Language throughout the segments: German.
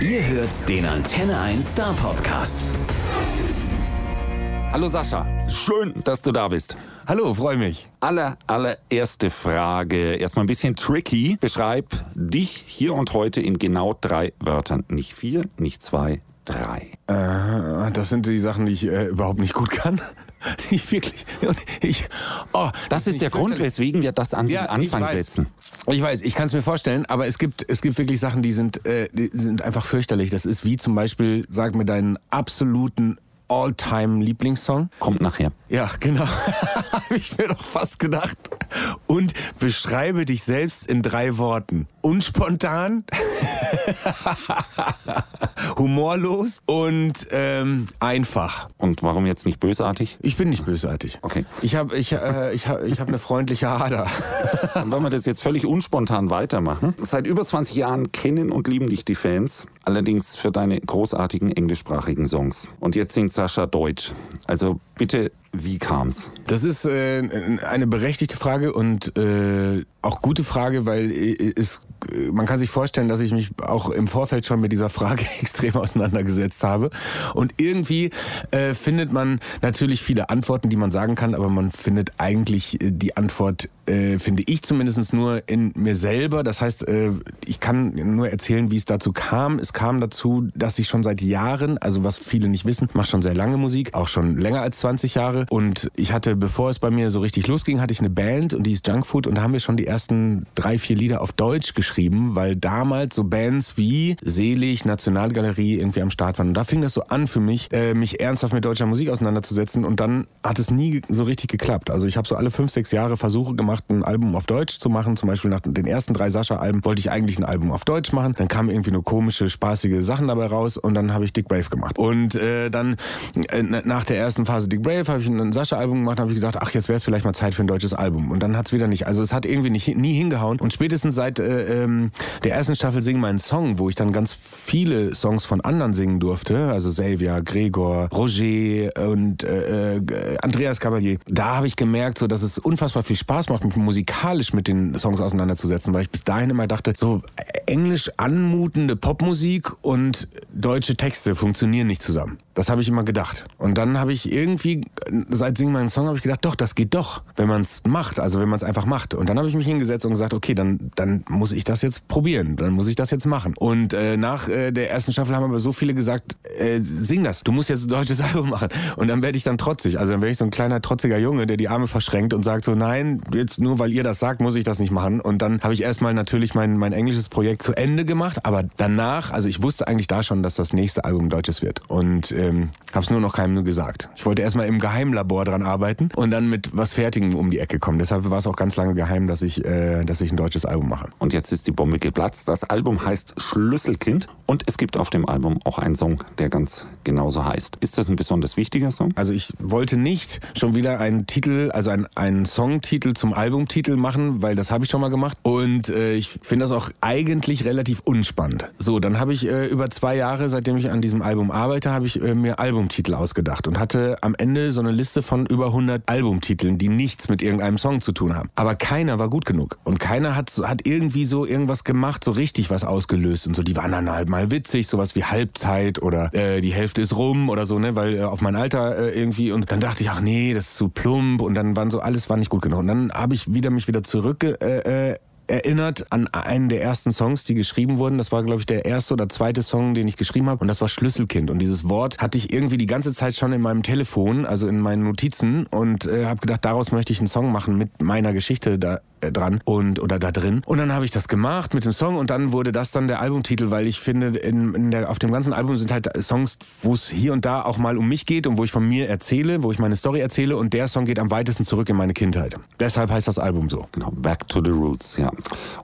Ihr hört den Antenne 1 Star Podcast. Hallo Sascha, schön, dass du da bist. Hallo, freue mich. Aller, allererste Frage, erstmal ein bisschen tricky. Beschreib dich hier und heute in genau drei Wörtern. Nicht vier, nicht zwei, drei. Äh, das sind die Sachen, die ich äh, überhaupt nicht gut kann. Nicht wirklich. Ich, oh, Das ist der Grund, weswegen wir das an den Ja, Anfang ich setzen. Ich weiß, ich kann es mir vorstellen, aber es gibt, es gibt wirklich Sachen, die sind, äh, die sind einfach fürchterlich. Das ist wie zum Beispiel, sag mir deinen absoluten All-Time-Lieblingssong. Kommt nachher. Ja, genau. Habe ich mir doch fast gedacht. Und beschreibe dich selbst in drei Worten. Unspontan, humorlos und ähm, einfach. Und warum jetzt nicht bösartig? Ich bin nicht bösartig. Okay. Ich habe ich, äh, ich hab, ich hab eine freundliche Ader. Dann wollen wir das jetzt völlig unspontan weitermachen. Seit über 20 Jahren kennen und lieben dich die Fans, allerdings für deine großartigen englischsprachigen Songs. Und jetzt singt Sascha Deutsch. Also bitte, wie kam's? Das ist äh, eine berechtigte Frage und äh, auch gute Frage, weil äh, es, äh, man kann sich vorstellen, dass ich mich auch im Vorfeld schon mit dieser Frage extrem auseinandergesetzt habe. Und irgendwie äh, findet man natürlich viele Antworten, die man sagen kann, aber man findet eigentlich äh, die Antwort, äh, finde ich zumindest nur in mir selber. Das heißt, äh, ich kann nur erzählen, wie es dazu kam. Es kam dazu, dass ich schon seit Jahren, also was viele nicht wissen, mache schon sehr lange Musik, auch schon länger als 20 Jahre. Und ich hatte, bevor es bei mir so richtig losging, hatte ich eine Band und die ist Junkfood und da haben wir schon die ersten drei, vier Lieder auf Deutsch geschrieben, weil damals so Bands wie Selig, Nationalgalerie irgendwie am Start waren. Und da fing das so an für mich, äh, mich ernsthaft mit deutscher Musik auseinanderzusetzen und dann hat es nie so richtig geklappt. Also ich habe so alle fünf, sechs Jahre Versuche gemacht, ein Album auf Deutsch zu machen. Zum Beispiel nach den ersten drei Sascha-Alben wollte ich eigentlich ein Album auf Deutsch machen. Dann kamen irgendwie nur komische, spaßige Sachen dabei raus und dann habe ich Dick Brave gemacht. Und äh, dann äh, nach der ersten Phase Dick Brave habe ich ein Sascha-Album gemacht, habe ich gedacht, ach jetzt wäre es vielleicht mal Zeit für ein deutsches Album. Und dann hat es wieder nicht. Also es hat irgendwie nicht, nie hingehauen. Und spätestens seit äh, ähm, der ersten Staffel Sing meinen Song, wo ich dann ganz viele Songs von anderen singen durfte, also Xavier, Gregor, Roger und äh, äh, Andreas Cavalier, da habe ich gemerkt, so dass es unfassbar viel Spaß macht, mich musikalisch mit den Songs auseinanderzusetzen, weil ich bis dahin immer dachte, so englisch anmutende Popmusik und deutsche Texte funktionieren nicht zusammen. Das habe ich immer gedacht. Und dann habe ich irgendwie, seit Sing meinen Song, habe ich gedacht, doch, das geht doch, wenn man es macht, also wenn man es einfach macht. Und dann habe ich mich hingesetzt und gesagt, okay, dann, dann muss ich das jetzt probieren, dann muss ich das jetzt machen. Und äh, nach äh, der ersten Staffel haben aber so viele gesagt, äh, sing das, du musst jetzt ein deutsches Album machen. Und dann werde ich dann trotzig. Also dann werde ich so ein kleiner trotziger Junge, der die Arme verschränkt und sagt so, nein, jetzt nur weil ihr das sagt, muss ich das nicht machen. Und dann habe ich erstmal natürlich mein, mein englisches Projekt zu Ende gemacht, aber danach, also ich wusste eigentlich da schon, dass das nächste Album deutsches wird. Und ähm, habe es nur noch keinem gesagt. Ich wollte erstmal im Geheimlabor dran arbeiten und dann mit was Fertigem um die Ecke kommen. Deshalb war es auch ganz lange geheim, dass ich, äh, dass ich ein deutsches Album mache. Und jetzt ist die Bombe geplatzt. Das Album heißt Schlüsselkind und es gibt auf dem Album auch einen Song, der ganz genauso heißt. Ist das ein besonders wichtiger Song? Also ich wollte nicht schon wieder einen Titel, also einen, einen Songtitel zum Albumtitel machen, weil das habe ich schon mal gemacht. Und äh, ich finde das auch eigentlich relativ unspannend. So, dann habe ich äh, über zwei Jahre, seitdem ich an diesem Album arbeite, habe ich äh, mir Albumtitel ausgedacht und hatte am Ende so eine Liste von über 100 Albumtiteln, die nichts mit irgendeinem Song zu tun haben. Aber keiner war gut genug. Und keiner hat, hat irgendwie so irgendwas gemacht, so richtig was ausgelöst. Und so, die waren dann halt mal witzig, sowas wie Halbzeit oder äh, die Hälfte ist rum oder so, ne, weil äh, auf mein Alter äh, irgendwie. Und dann dachte ich, ach nee, das ist zu plump. Und dann waren so, alles war nicht gut genug. Und dann habe ich wieder mich wieder zurück äh, äh, erinnert an einen der ersten Songs, die geschrieben wurden. Das war, glaube ich, der erste oder zweite Song, den ich geschrieben habe. Und das war Schlüsselkind. Und dieses Wort hatte ich irgendwie die ganze Zeit schon in meinem Telefon, also in meinen Notizen. Und äh, habe gedacht, daraus möchte ich einen Song machen mit meiner Geschichte da dran und oder da drin. Und dann habe ich das gemacht mit dem Song und dann wurde das dann der Albumtitel, weil ich finde, in, in der, auf dem ganzen Album sind halt Songs, wo es hier und da auch mal um mich geht und wo ich von mir erzähle, wo ich meine Story erzähle und der Song geht am weitesten zurück in meine Kindheit. Deshalb heißt das Album so. Genau, Back to the Roots, ja.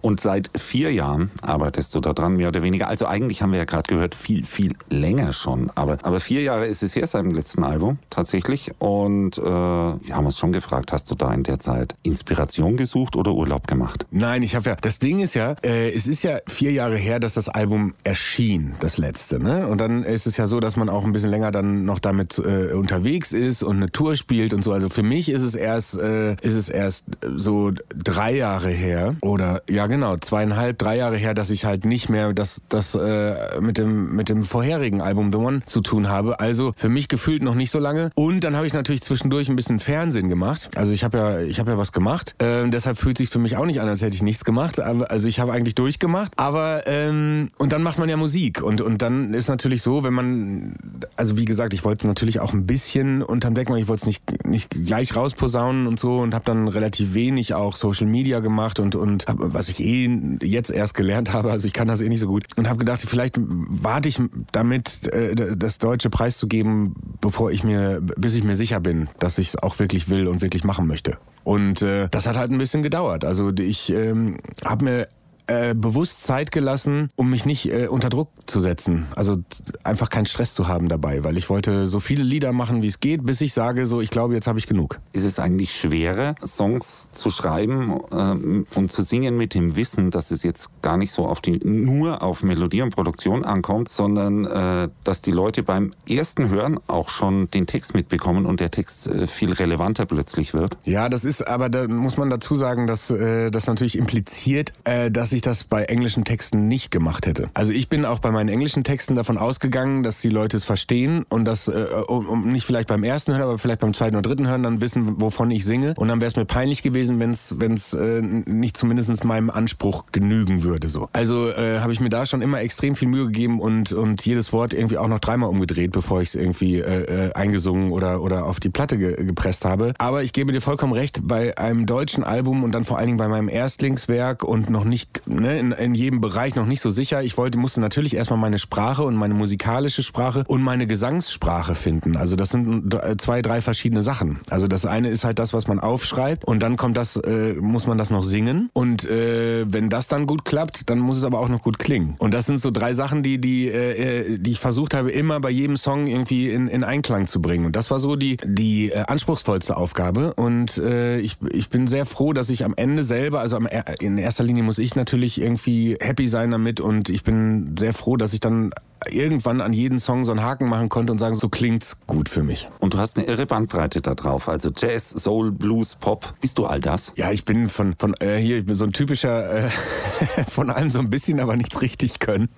Und seit vier Jahren arbeitest du daran, mehr oder weniger. Also eigentlich haben wir ja gerade gehört, viel, viel länger schon. Aber, aber vier Jahre ist es her seit dem letzten Album, tatsächlich. Und äh, wir haben uns schon gefragt, hast du da in der Zeit Inspiration gesucht oder oder Urlaub gemacht? Nein, ich habe ja, das Ding ist ja, äh, es ist ja vier Jahre her, dass das Album erschien, das letzte. Ne? Und dann ist es ja so, dass man auch ein bisschen länger dann noch damit äh, unterwegs ist und eine Tour spielt und so. Also für mich ist es erst, äh, ist es erst so drei Jahre her oder ja genau zweieinhalb, drei Jahre her, dass ich halt nicht mehr das, das äh, mit dem mit dem vorherigen Album The One zu tun habe. Also für mich gefühlt noch nicht so lange. Und dann habe ich natürlich zwischendurch ein bisschen Fernsehen gemacht. Also ich habe ja, ich habe ja was gemacht. Ähm, deshalb fühlt sich für mich auch nicht an, als hätte ich nichts gemacht. Also ich habe eigentlich durchgemacht. Aber ähm, und dann macht man ja Musik und und dann ist natürlich so, wenn man, also wie gesagt, ich wollte natürlich auch ein bisschen unterm Deck machen. Ich wollte es nicht nicht gleich rausposaunen und so und habe dann relativ wenig auch Social Media gemacht und und hab, was ich eh jetzt erst gelernt habe. Also ich kann das eh nicht so gut und habe gedacht, vielleicht warte ich damit, äh, das deutsche Preis zu geben, bevor ich mir, bis ich mir sicher bin, dass ich es auch wirklich will und wirklich machen möchte. Und äh, das hat halt ein bisschen gedauert. Also ich ähm, habe mir äh, bewusst Zeit gelassen, um mich nicht äh, unter Druck zu setzen. Also einfach keinen Stress zu haben dabei, weil ich wollte so viele Lieder machen, wie es geht, bis ich sage, so ich glaube, jetzt habe ich genug. Ist es eigentlich schwerer, Songs zu schreiben ähm, und zu singen mit dem Wissen, dass es jetzt gar nicht so auf die nur auf Melodie und Produktion ankommt, sondern äh, dass die Leute beim ersten Hören auch schon den Text mitbekommen und der Text äh, viel relevanter plötzlich wird? Ja, das ist, aber da muss man dazu sagen, dass äh, das natürlich impliziert, äh, dass ich ich das bei englischen Texten nicht gemacht hätte. Also ich bin auch bei meinen englischen Texten davon ausgegangen, dass die Leute es verstehen und das äh, um, um nicht vielleicht beim ersten Hören, aber vielleicht beim zweiten oder dritten Hören dann wissen, wovon ich singe. Und dann wäre es mir peinlich gewesen, wenn es äh, nicht zumindest meinem Anspruch genügen würde. So. Also äh, habe ich mir da schon immer extrem viel Mühe gegeben und und jedes Wort irgendwie auch noch dreimal umgedreht, bevor ich es irgendwie äh, äh, eingesungen oder oder auf die Platte ge gepresst habe. Aber ich gebe dir vollkommen recht, bei einem deutschen Album und dann vor allen Dingen bei meinem Erstlingswerk und noch nicht ne, in, in jedem Bereich noch nicht so sicher. Ich wollte, musste natürlich erstmal meine Sprache und meine musikalische Sprache und meine Gesangssprache finden. Also das sind zwei, drei verschiedene Sachen. Also das eine ist halt das, was man aufschreibt und dann kommt das, äh, muss man das noch singen. Und äh, wenn das dann gut klappt, dann muss es aber auch noch gut klingen. Und das sind so drei Sachen, die, die, äh, die ich versucht habe, immer bei jedem Song irgendwie in, in Einklang zu bringen. Und das war so die, die äh, anspruchsvollste Aufgabe. Und äh, ich, ich bin sehr froh, dass ich am Ende selber, also am, in erster Linie muss ich natürlich irgendwie happy sein damit und ich bin sehr froh, dass ich dann irgendwann an jeden Song so einen Haken machen konnte und sagen, so klingt's gut für mich. Und du hast eine irre Bandbreite da drauf, also Jazz, Soul, Blues, Pop. Bist du all das? Ja, ich bin von von äh, hier, ich bin so ein typischer äh, von allem so ein bisschen, aber nichts richtig können.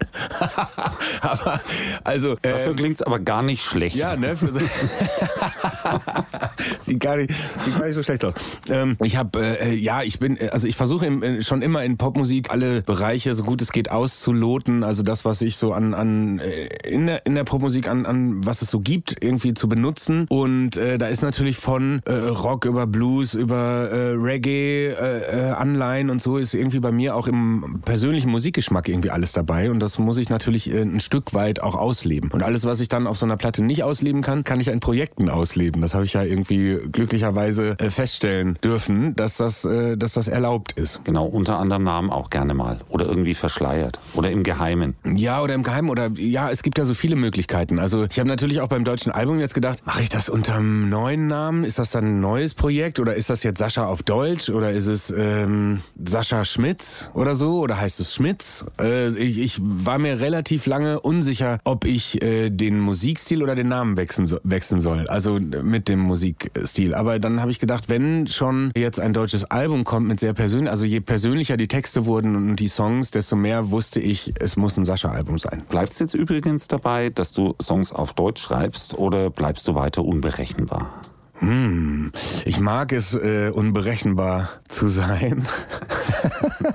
aber also äh, dafür klingt's aber gar nicht schlecht. Ja, ne? Für so sieht gar nicht sieht gar nicht so schlecht aus. Ähm, ich habe äh, ja, ich bin also ich versuche äh, schon immer in Popmusik alle Bereiche so gut es geht auszuloten, also das was ich so an an äh, in der, in der Popmusik an, an, was es so gibt, irgendwie zu benutzen. Und äh, da ist natürlich von äh, Rock über Blues, über äh, Reggae, äh, äh, Anleihen und so ist irgendwie bei mir auch im persönlichen Musikgeschmack irgendwie alles dabei. Und das muss ich natürlich äh, ein Stück weit auch ausleben. Und alles, was ich dann auf so einer Platte nicht ausleben kann, kann ich in Projekten ausleben. Das habe ich ja irgendwie glücklicherweise äh, feststellen dürfen, dass das, äh, dass das erlaubt ist. Genau, unter anderem Namen auch gerne mal. Oder irgendwie verschleiert. Oder im Geheimen. Ja, oder im Geheimen. Oder ja, es gibt ja so viele Möglichkeiten. Also ich habe natürlich auch beim deutschen Album jetzt gedacht, mache ich das unter einem neuen Namen? Ist das dann ein neues Projekt oder ist das jetzt Sascha auf Deutsch oder ist es ähm, Sascha Schmitz oder so oder heißt es Schmitz? Äh, ich, ich war mir relativ lange unsicher, ob ich äh, den Musikstil oder den Namen wechseln, so, wechseln soll. Also mit dem Musikstil. Aber dann habe ich gedacht, wenn schon jetzt ein deutsches Album kommt mit sehr persönlich, also je persönlicher die Texte wurden und die Songs, desto mehr wusste ich, es muss ein Sascha-Album sein. Bleibst jetzt übrigens dabei, dass du Songs auf Deutsch schreibst oder bleibst du weiter unberechenbar? Hm, ich mag es, äh, unberechenbar zu sein.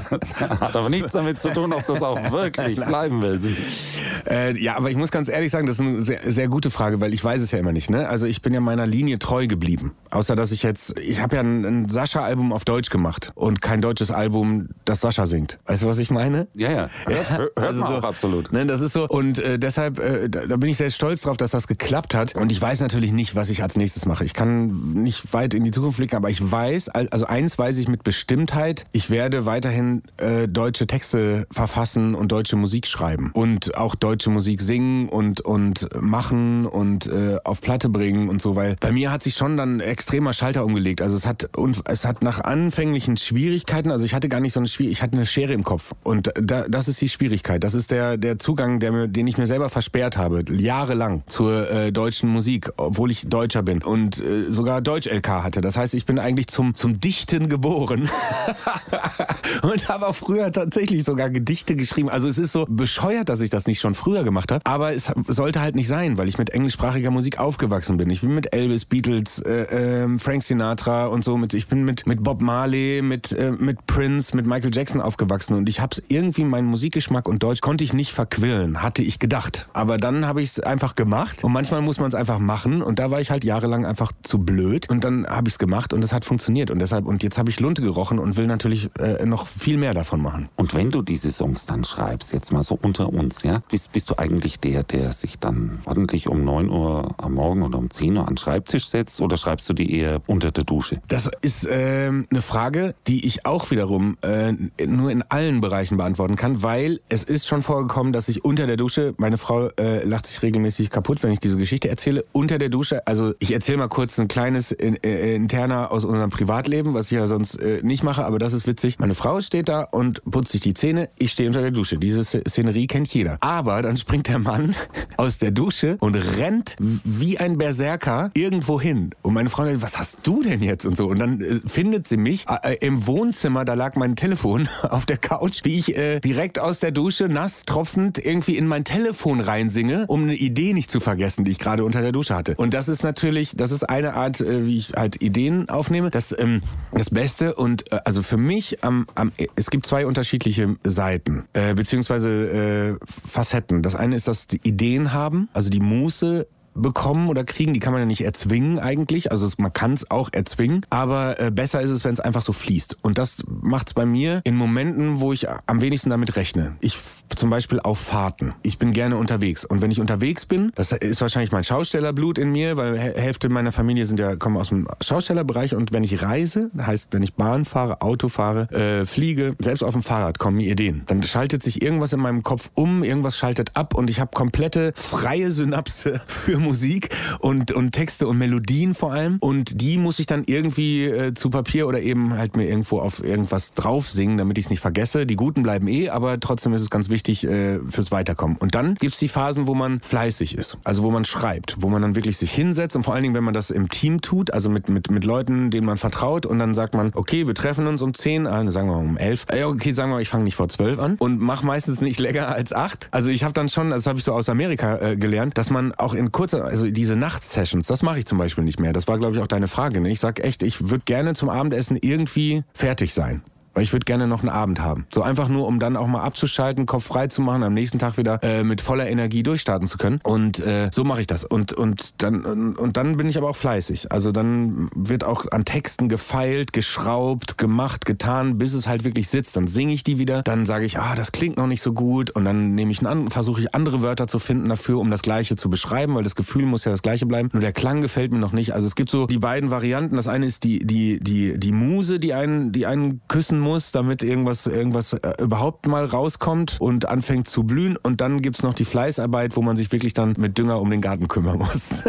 das hat aber nichts damit zu tun, ob das auch wirklich bleiben will. Äh, ja, aber ich muss ganz ehrlich sagen, das ist eine sehr, sehr gute Frage, weil ich weiß es ja immer nicht. Ne? Also ich bin ja meiner Linie treu geblieben. Außer dass ich jetzt, ich habe ja ein, ein Sascha-Album auf Deutsch gemacht und kein deutsches Album, das Sascha singt. Weißt du, was ich meine? Ja, ja. Hört, hört also so, auch absolut. Ne, das ist so. Und äh, deshalb, äh, da, da bin ich sehr stolz drauf, dass das geklappt hat. Und ich weiß natürlich nicht, was ich als nächstes mache. Ich kann nicht weit in die Zukunft blicken, aber ich weiß, also eins weiß ich mit Bestimmtheit, ich werde weiterhin äh, deutsche Texte verfassen und deutsche Musik schreiben und auch deutsche Musik singen und und machen und äh, auf Platte bringen und so, weil bei mir hat sich schon dann extremer Schalter umgelegt. Also es hat und es hat nach anfänglichen Schwierigkeiten, also ich hatte gar nicht so eine Schwierigkeit, ich hatte eine Schere im Kopf und da, das ist die Schwierigkeit. Das ist der der Zugang, der den ich mir selber versperrt habe, jahrelang zur äh, deutschen Musik, obwohl ich Deutscher bin und äh, sogar Deutsch LK hatte. Das heißt, ich bin eigentlich zum zum Dichten geboren und habe auch früher tatsächlich sogar Gedichte geschrieben. Also es ist so bescheuert, dass ich das nicht schon früher gemacht habe, aber es sollte halt nicht sein, weil ich mit englischsprachiger Musik aufgewachsen bin. Ich bin mit Elvis, Beatles, äh, äh, Frank Sinatra und so mit ich bin mit mit Bob Marley, mit äh, mit Prince, mit Michael Jackson aufgewachsen und ich habe es irgendwie meinen Musikgeschmack und Deutsch konnte ich nicht verquillen, hatte ich gedacht. Aber dann habe ich es einfach gemacht und manchmal muss man es einfach machen und da war ich halt jahrelang einfach zu blöd und dann habe ich es gemacht und es hat funktioniert und deshalb und jetzt habe ich Lunte gerochen und will natürlich äh, noch viel mehr davon machen. Und wenn du diese Songs dann schreibst, jetzt mal so unter uns, ja, bist, bist du eigentlich der, der sich dann ordentlich um 9 Uhr am Morgen oder um 10 Uhr an den Schreibtisch setzt oder schreibst du die eher unter der Dusche? Das ist äh, eine Frage, die ich auch wiederum äh, nur in allen Bereichen beantworten kann, weil es ist schon vorgekommen, dass ich unter der Dusche, meine Frau äh, lacht sich regelmäßig kaputt, wenn ich diese Geschichte erzähle, unter der Dusche, also ich erzähle mal kurz ein kleines in, äh, interner aus unserem Privatleben, was ich ja sonst äh, nicht mache, aber das ist witzig. Meine Frau steht da und putzt sich die Zähne, ich stehe unter der Dusche. Diese Szenerie kennt jeder. Aber dann springt der Mann aus der Dusche und rennt wie ein Berserker irgendwo hin. Und meine Frau sagt, was hast du denn jetzt? Und so. Und dann äh, findet sie mich äh, im Wohnzimmer, da lag mein Telefon auf der Couch, wie ich äh, direkt aus der Dusche, nass, tropfend, irgendwie in mein Telefon reinsinge, um eine Idee nicht zu vergessen, die ich gerade unter der Dusche hatte. Und das ist natürlich, das ist eine Art, äh, wie ich halt Ideen aufnehme. Das, ähm, das Beste und äh, also für mich am, am es gibt zwei unterschiedliche Seiten, äh, beziehungsweise äh, Facetten. Das eine ist, dass die Ideen haben, also die Muße bekommen oder kriegen. Die kann man ja nicht erzwingen eigentlich. Also man kann es auch erzwingen. Aber äh, besser ist es, wenn es einfach so fließt. Und das macht es bei mir in Momenten, wo ich am wenigsten damit rechne. Ich zum Beispiel auf Fahrten. Ich bin gerne unterwegs. Und wenn ich unterwegs bin, das ist wahrscheinlich mein Schaustellerblut in mir, weil Hälfte meiner Familie sind ja, kommen aus dem Schaustellerbereich. Und wenn ich reise, heißt, wenn ich Bahn fahre, Auto fahre, äh, fliege, selbst auf dem Fahrrad kommen mir Ideen. Dann schaltet sich irgendwas in meinem Kopf um, irgendwas schaltet ab und ich habe komplette freie Synapse für Musik und, und Texte und Melodien vor allem. Und die muss ich dann irgendwie äh, zu Papier oder eben halt mir irgendwo auf irgendwas drauf singen, damit ich es nicht vergesse. Die guten bleiben eh, aber trotzdem ist es ganz wichtig äh, fürs Weiterkommen. Und dann gibt's die Phasen, wo man fleißig ist, also wo man schreibt, wo man dann wirklich sich hinsetzt und vor allen Dingen, wenn man das im Team tut, also mit, mit, mit Leuten, denen man vertraut und dann sagt man, okay, wir treffen uns um 10, also sagen wir mal um 11. Äh, okay, sagen wir mal, ich fange nicht vor 12 an und mach meistens nicht länger als 8. Also ich habe dann schon, das habe ich so aus Amerika äh, gelernt, dass man auch in kurzer also diese Nachtsessions, das mache ich zum Beispiel nicht mehr. Das war, glaube ich, auch deine Frage. Ne? Ich sag echt, ich würde gerne zum Abendessen irgendwie fertig sein weil ich würde gerne noch einen Abend haben. So einfach nur, um dann auch mal abzuschalten, Kopf frei zu machen, am nächsten Tag wieder äh, mit voller Energie durchstarten zu können. Und äh, so mache ich das. Und und dann und, und dann bin ich aber auch fleißig. Also dann wird auch an Texten gefeilt, geschraubt, gemacht, getan, bis es halt wirklich sitzt. Dann singe ich die wieder. Dann sage ich, ah, das klingt noch nicht so gut. Und dann nehme ich einen versuche ich andere Wörter zu finden dafür, um das Gleiche zu beschreiben, weil das Gefühl muss ja das Gleiche bleiben. Nur der Klang gefällt mir noch nicht. Also es gibt so die beiden Varianten. Das eine ist die die die die Muse, die einen die einen küssen muss, damit irgendwas, irgendwas äh, überhaupt mal rauskommt und anfängt zu blühen. Und dann gibt es noch die Fleißarbeit, wo man sich wirklich dann mit Dünger um den Garten kümmern muss.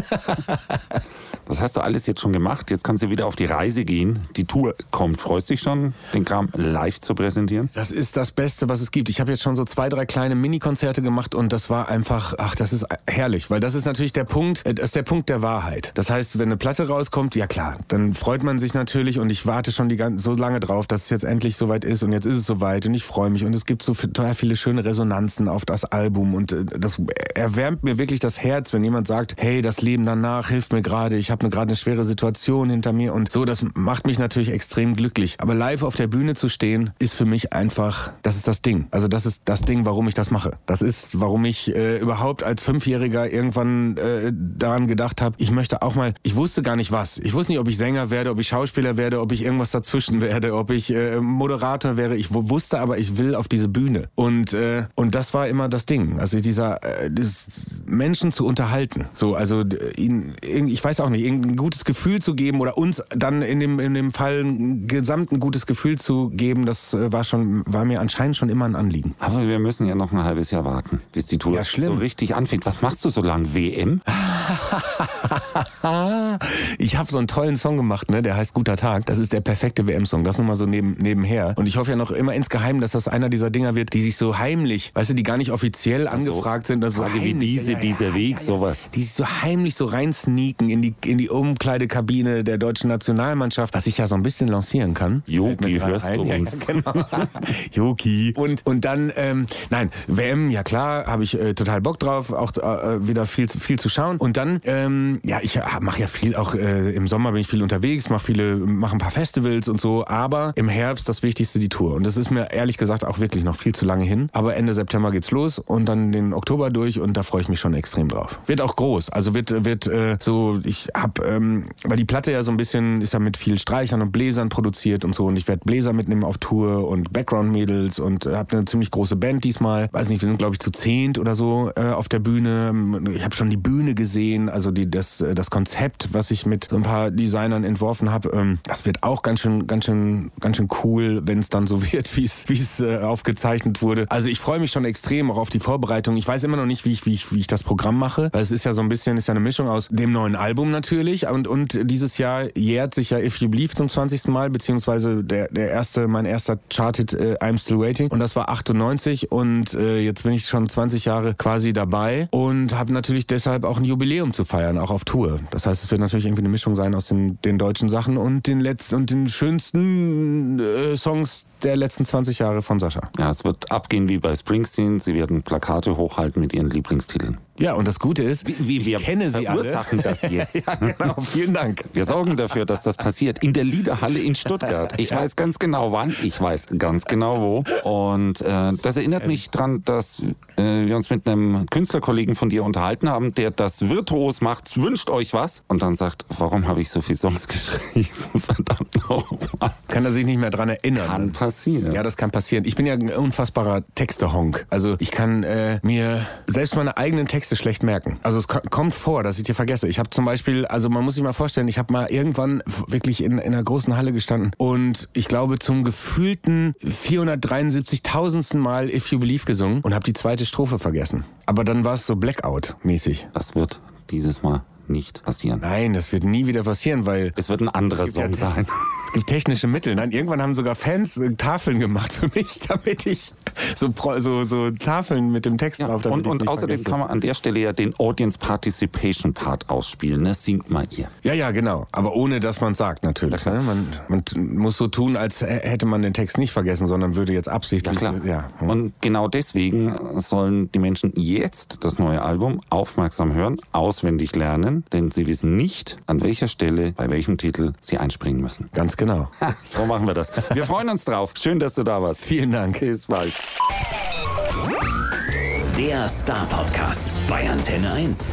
das hast du alles jetzt schon gemacht. Jetzt kannst du wieder auf die Reise gehen. Die Tour kommt. Freust dich schon, den Kram live zu präsentieren? Das ist das Beste, was es gibt. Ich habe jetzt schon so zwei, drei kleine Mini-Konzerte gemacht und das war einfach, ach, das ist herrlich, weil das ist natürlich der Punkt, äh, das ist der Punkt der Wahrheit. Das heißt, wenn eine Platte rauskommt, ja klar, dann freut man sich natürlich und ich warte schon die ganze, so lange drauf, dass es jetzt endlich soweit ist und jetzt ist es soweit und ich freue mich und es gibt so total viele schöne Resonanzen auf das Album und äh, das erwärmt mir wirklich das Herz, wenn jemand sagt, hey, das Leben danach hilft mir gerade, ich habe gerade eine schwere Situation hinter mir und so, das macht mich natürlich extrem glücklich. Aber live auf der Bühne zu stehen, ist für mich einfach, das ist das Ding. Also das ist das Ding, warum ich das mache. Das ist, warum ich äh, überhaupt als Fünfjähriger irgendwann äh, daran gedacht habe, ich möchte auch mal, ich wusste gar nicht was. Ich wusste nicht, ob ich Sänger werde, ob ich Schauspieler werde, ob ich irgendwas dazwischen werde, ob ich äh, Moderator wäre. Ich wusste aber, ich will auf diese Bühne. Und, äh, und das war immer das Ding. Also dieser, äh, Menschen zu unterhalten. So, also ihnen, ich weiß auch nicht, ein gutes Gefühl zu geben oder uns dann in dem, in dem Fall ein gesamten gutes Gefühl zu geben, das äh, war schon, war mir anscheinend schon immer ein Anliegen. Aber wir müssen ja noch ein halbes Jahr warten, bis die Tour Ja, so richtig anfängt. Was machst du so lang? WM? ich habe so einen tollen Song gemacht, ne? Der heißt Guter Tag. Das ist der perfekte WM-Song. Das nur mal so neben, nebenher. Und ich hoffe ja noch immer insgeheim, dass das einer dieser Dinger wird, die sich so heimlich, weißt du, die gar nicht offiziell angefragt sind. Das so Frage wie diese, dieser Weg, sowas. Die sich so heimlich so reinsneaken in die, in die Umkleidekabine der deutschen Nationalmannschaft, was ich ja so ein bisschen lancieren kann. Gerade hörst du Ja, uns? Ja, genau. Jogi. Und, und dann, ähm, nein, WM, ja klar, habe ich äh, total Bock drauf, auch äh, wieder viel, zu- viel zu schauen. Und dann, ähm, ja, ich mache ja viel auch äh, im Sommer bin ich viel unterwegs, mache viele, mache ein paar Festivals und so, aber im Herbst das Wichtigste die Tour. Und das ist mir ehrlich gesagt auch wirklich noch viel zu lange hin. Aber Ende September geht's los und dann den Oktober durch und da freue ich mich schon extrem drauf. Wird auch groß, also wird wird äh, so, ich hab, ähm, weil die Platte ja so ein bisschen ist ja mit viel Streichern und Bläsern produziert und so und ich werde Bläser mitnehmen auf Tour und Background-Mädels und äh, habe eine ziemlich große Band diesmal. Weiß nicht, wir sind glaube ich zu zehnt oder so äh, auf der Bühne. Ich habe schon die Bühne gesehen, also die, das, äh, das Konzept, was ich mit so ein paar Designern entworfen habe. Ähm, das wird auch ganz schön, ganz schön, ganz schön cool, wenn es dann so wird, wie es, wie es äh, aufgezeichnet wurde. Also ich freue mich schon extrem auch auf die Vorbereitung. Ich weiß immer noch nicht, wie ich, wie ich, wie ich das Programm mache, weil es ist ja so ein bisschen, ist ja eine Mischung aus dem neuen Album natürlich und, und dieses Jahr jährt sich ja If You Believe zum 20. Mal, beziehungsweise der, der erste, mein erster Charted äh, I'm Still Waiting und das war 98 und äh, jetzt bin ich schon 20 Jahre quasi dabei und habe natürlich deshalb auch ein Jubiläum zu feiern, auch auf Tour. Das heißt, es wird natürlich irgendwie eine Mischung sein aus den, den deutschen Sachen und den letzten und den schönsten äh, Eh, songs der letzten 20 Jahre von Sascha. Ja, es wird abgehen wie bei Springsteen. Sie werden Plakate hochhalten mit ihren Lieblingstiteln. Ja, und das Gute ist, Wie wir ich kenne sie alle. verursachen das jetzt. Ja, genau, vielen Dank. Wir sorgen dafür, dass das passiert. In der Liederhalle in Stuttgart. Ich weiß ganz genau wann, ich weiß ganz genau wo. Und äh, das erinnert mich dran, dass äh, wir uns mit einem Künstlerkollegen von dir unterhalten haben, der das virtuos macht, wünscht euch was. Und dann sagt, warum habe ich so viele Songs geschrieben? Verdammt nochmal. Kann er sich nicht mehr dran erinnern. Kann passieren. Ja, das kann passieren. Ich bin ja ein unfassbarer Textehonk. Also ich kann äh, mir selbst meine eigenen Texte schlecht merken. Also es ko- kommt vor, dass ich die vergesse. Ich habe zum Beispiel, also man muss sich mal vorstellen, ich habe mal irgendwann wirklich in, in einer großen Halle gestanden und ich glaube zum gefühlten 473.000. Mal If You Believe gesungen und habe die zweite Strophe vergessen. Aber dann war es so Blackout-mäßig. Das wird dieses Mal nicht passieren. Nein, das wird nie wieder passieren, weil Es wird ein anderer Song sein. es gibt technische Mittel. Nein, irgendwann haben sogar Fans äh, Tafeln gemacht für mich, damit ich so, so, so Tafeln mit dem Text Ja, drauf, damit und und außerdem vergesse. kann man an der Stelle ja den Audience Participation Part ausspielen. Ne? Singt mal ihr. Ja, ja, genau. Aber ohne, dass man es sagt, natürlich. Ne? Man, man muss so tun, als hä- hätte man den Text nicht vergessen, sondern würde jetzt absichtlich. Klar. Ja. hm. Und genau deswegen sollen die Menschen jetzt das neue Album aufmerksam hören, auswendig lernen, denn sie wissen nicht, an welcher Stelle, bei welchem Titel sie einspringen müssen. Ganz genau. Ha, so machen wir das. Wir freuen uns drauf. Schön, dass du da warst. Vielen Dank. Bis bald. Der Star Podcast bei Antenne 1.